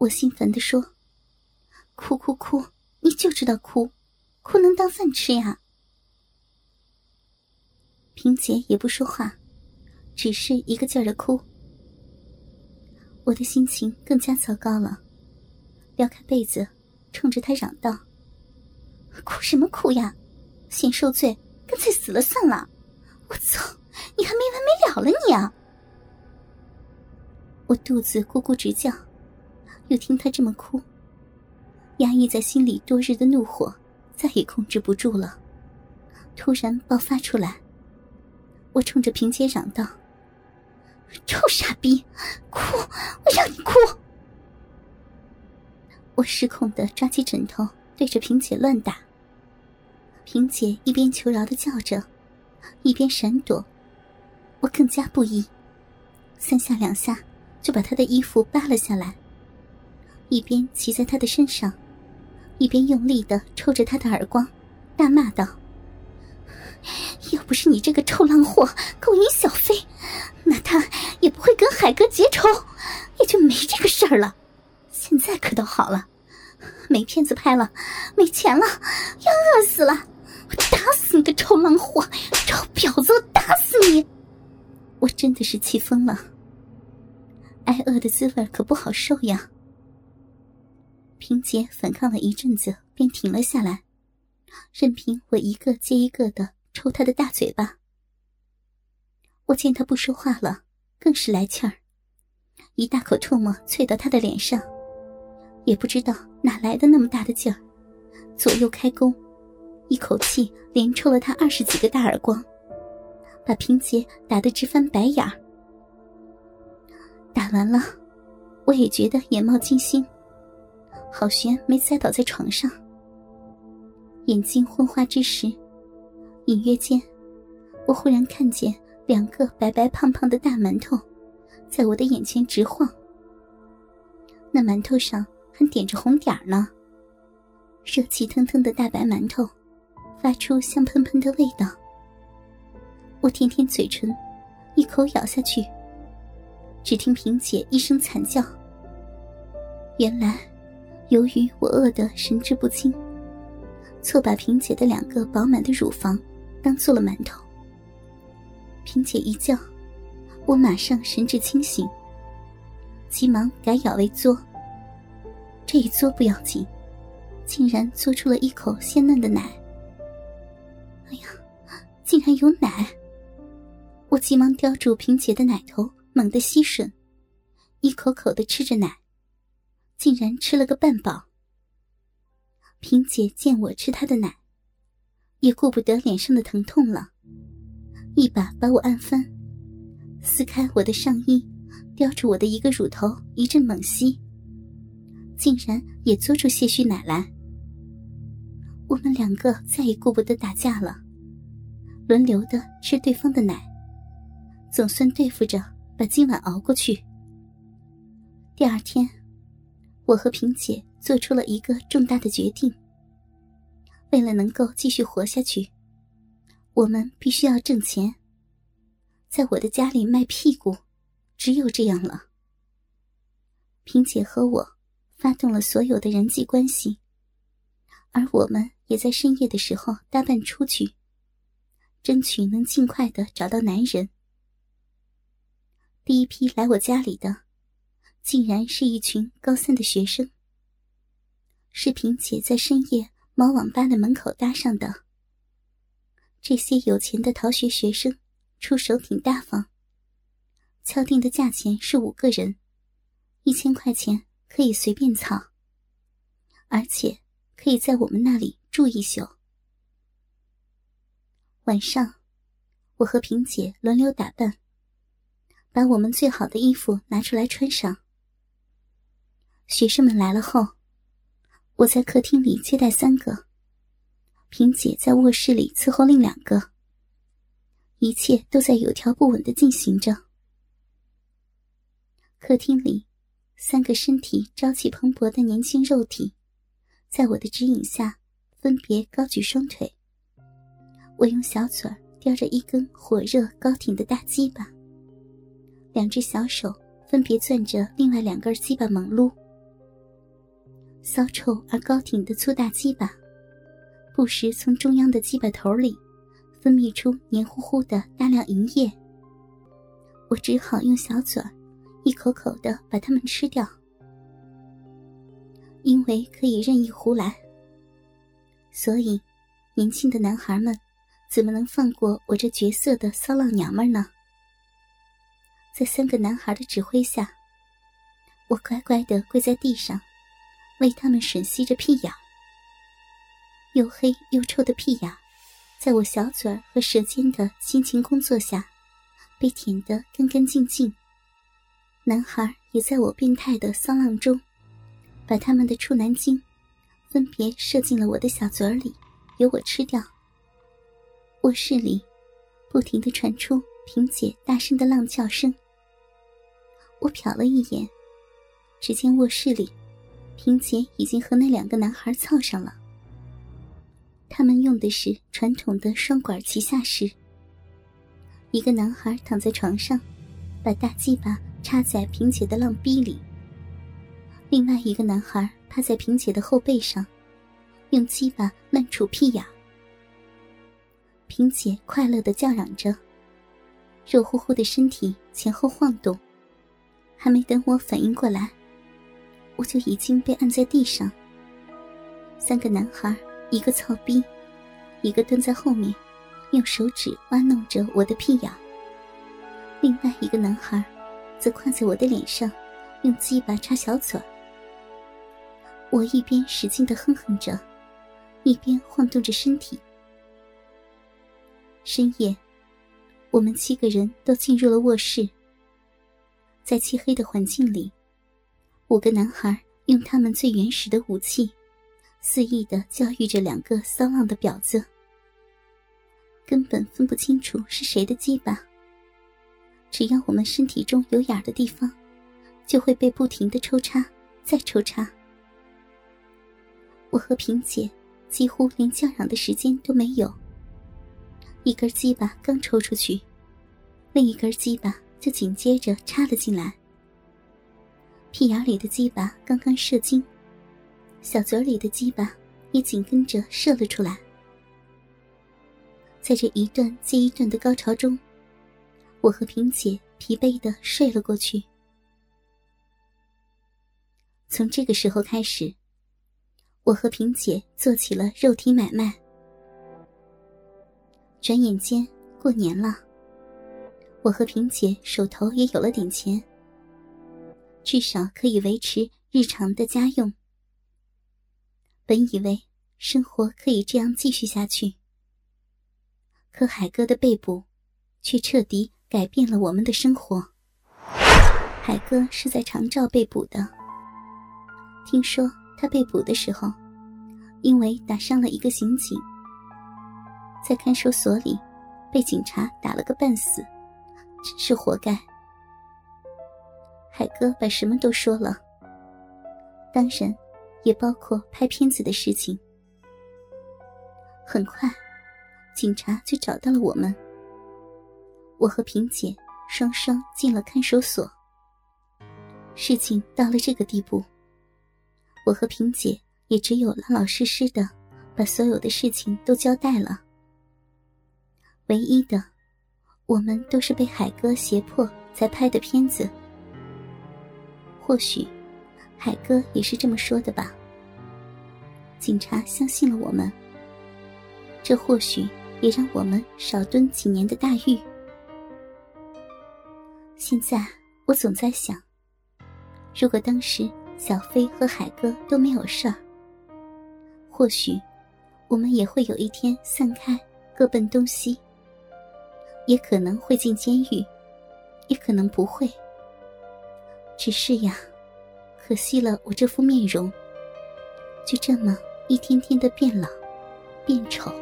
我心烦地说：“哭哭哭，你就知道哭，哭能当饭吃呀！”萍姐也不说话，只是一个劲儿的哭。我的心情更加糟糕了，撩开被子，冲着他嚷道：“哭什么哭呀？先受罪，干脆死了算了！我操，你还没完没了了你啊！”我肚子咕咕直叫，又听他这么哭，压抑在心里多日的怒火再也控制不住了，突然爆发出来。我冲着萍姐嚷道：“臭傻逼，哭！我让你哭！”我失控的抓起枕头对着萍姐乱打。萍姐一边求饶的叫着，一边闪躲。我更加不依，三下两下。就把他的衣服扒了下来，一边骑在他的身上，一边用力的抽着他的耳光，大骂道：“要不是你这个臭浪货勾引小飞，那他也不会跟海哥结仇，也就没这个事儿了。现在可倒好了，没片子拍了，没钱了，要饿死了！我打死你个臭浪货，臭婊子！我打死你！我真的是气疯了。”挨饿的滋味可不好受呀。萍姐反抗了一阵子，便停了下来，任凭我一个接一个的抽她的大嘴巴。我见她不说话了，更是来气儿，一大口唾沫啐到她的脸上，也不知道哪来的那么大的劲儿，左右开弓，一口气连抽了她二十几个大耳光，把萍姐打得直翻白眼儿。打完了，我也觉得眼冒金星，好悬没栽倒在床上。眼睛昏花之时，隐约间，我忽然看见两个白白胖胖的大馒头，在我的眼前直晃。那馒头上还点着红点儿呢。热气腾腾的大白馒头，发出香喷喷的味道。我舔舔嘴唇，一口咬下去。只听萍姐一声惨叫。原来，由于我饿得神志不清，错把萍姐的两个饱满的乳房当做了馒头。萍姐一叫，我马上神志清醒，急忙改咬为嘬。这一嘬不要紧，竟然嘬出了一口鲜嫩的奶。哎呀，竟然有奶！我急忙叼住萍姐的奶头。猛地吸吮，一口口的吃着奶，竟然吃了个半饱。萍姐见我吃她的奶，也顾不得脸上的疼痛了，一把把我按翻，撕开我的上衣，叼住我的一个乳头一阵猛吸，竟然也嘬出些许奶来。我们两个再也顾不得打架了，轮流的吃对方的奶，总算对付着。把今晚熬过去。第二天，我和萍姐做出了一个重大的决定。为了能够继续活下去，我们必须要挣钱。在我的家里卖屁股，只有这样了。萍姐和我发动了所有的人际关系，而我们也在深夜的时候搭伴出去，争取能尽快的找到男人。第一批来我家里的，竟然是一群高三的学生。是萍姐在深夜猫网吧的门口搭上的。这些有钱的逃学学生，出手挺大方。敲定的价钱是五个人，一千块钱可以随便操，而且可以在我们那里住一宿。晚上，我和萍姐轮流打扮。把我们最好的衣服拿出来穿上。学生们来了后，我在客厅里接待三个，萍姐在卧室里伺候另两个。一切都在有条不紊的进行着。客厅里，三个身体朝气蓬勃的年轻肉体，在我的指引下，分别高举双腿。我用小嘴叼着一根火热高挺的大鸡巴。两只小手分别攥着另外两根鸡巴猛撸，骚臭而高挺的粗大鸡巴，不时从中央的鸡巴头里分泌出黏糊糊的大量银液。我只好用小嘴儿一口口的把它们吃掉，因为可以任意胡来，所以年轻的男孩们怎么能放过我这绝色的骚浪娘们呢？在三个男孩的指挥下，我乖乖的跪在地上，为他们吮吸着屁眼。又黑又臭的屁眼，在我小嘴儿和舌尖的辛勤工作下，被舔得干干净净。男孩也在我变态的骚浪中，把他们的处男精分别射进了我的小嘴里，由我吃掉。卧室里不停的传出萍姐大声的浪叫声。我瞟了一眼，只见卧室里，萍姐已经和那两个男孩凑上了。他们用的是传统的双管齐下式。一个男孩躺在床上，把大鸡巴插在萍姐的浪逼里；另外一个男孩趴在萍姐的后背上，用鸡巴乱杵屁眼。萍姐快乐的叫嚷着，肉乎乎的身体前后晃动。还没等我反应过来，我就已经被按在地上。三个男孩，一个操逼，一个蹲在后面，用手指挖弄着我的屁眼；另外一个男孩，则跨在我的脸上，用鸡巴插小嘴。我一边使劲的哼哼着，一边晃动着身体。深夜，我们七个人都进入了卧室。在漆黑的环境里，五个男孩用他们最原始的武器，肆意的教育着两个骚浪的婊子。根本分不清楚是谁的鸡巴。只要我们身体中有眼的地方，就会被不停的抽插，再抽插。我和萍姐几乎连叫嚷的时间都没有。一根鸡巴刚抽出去，另一根鸡巴。就紧接着插了进来，屁眼里的鸡巴刚刚射精，小嘴里的鸡巴也紧跟着射了出来。在这一段接一段的高潮中，我和萍姐疲惫的睡了过去。从这个时候开始，我和萍姐做起了肉体买卖。转眼间过年了。我和萍姐手头也有了点钱，至少可以维持日常的家用。本以为生活可以这样继续下去，可海哥的被捕，却彻底改变了我们的生活。海哥是在长照被捕的，听说他被捕的时候，因为打伤了一个刑警，在看守所里被警察打了个半死。真是活该！海哥把什么都说了，当然，也包括拍片子的事情。很快，警察就找到了我们。我和萍姐双双进了看守所。事情到了这个地步，我和萍姐也只有老老实实的把所有的事情都交代了。唯一的。我们都是被海哥胁迫才拍的片子，或许海哥也是这么说的吧。警察相信了我们，这或许也让我们少蹲几年的大狱。现在我总在想，如果当时小飞和海哥都没有事儿，或许我们也会有一天散开，各奔东西。也可能会进监狱，也可能不会。只是呀，可惜了我这副面容，就这么一天天的变老，变丑。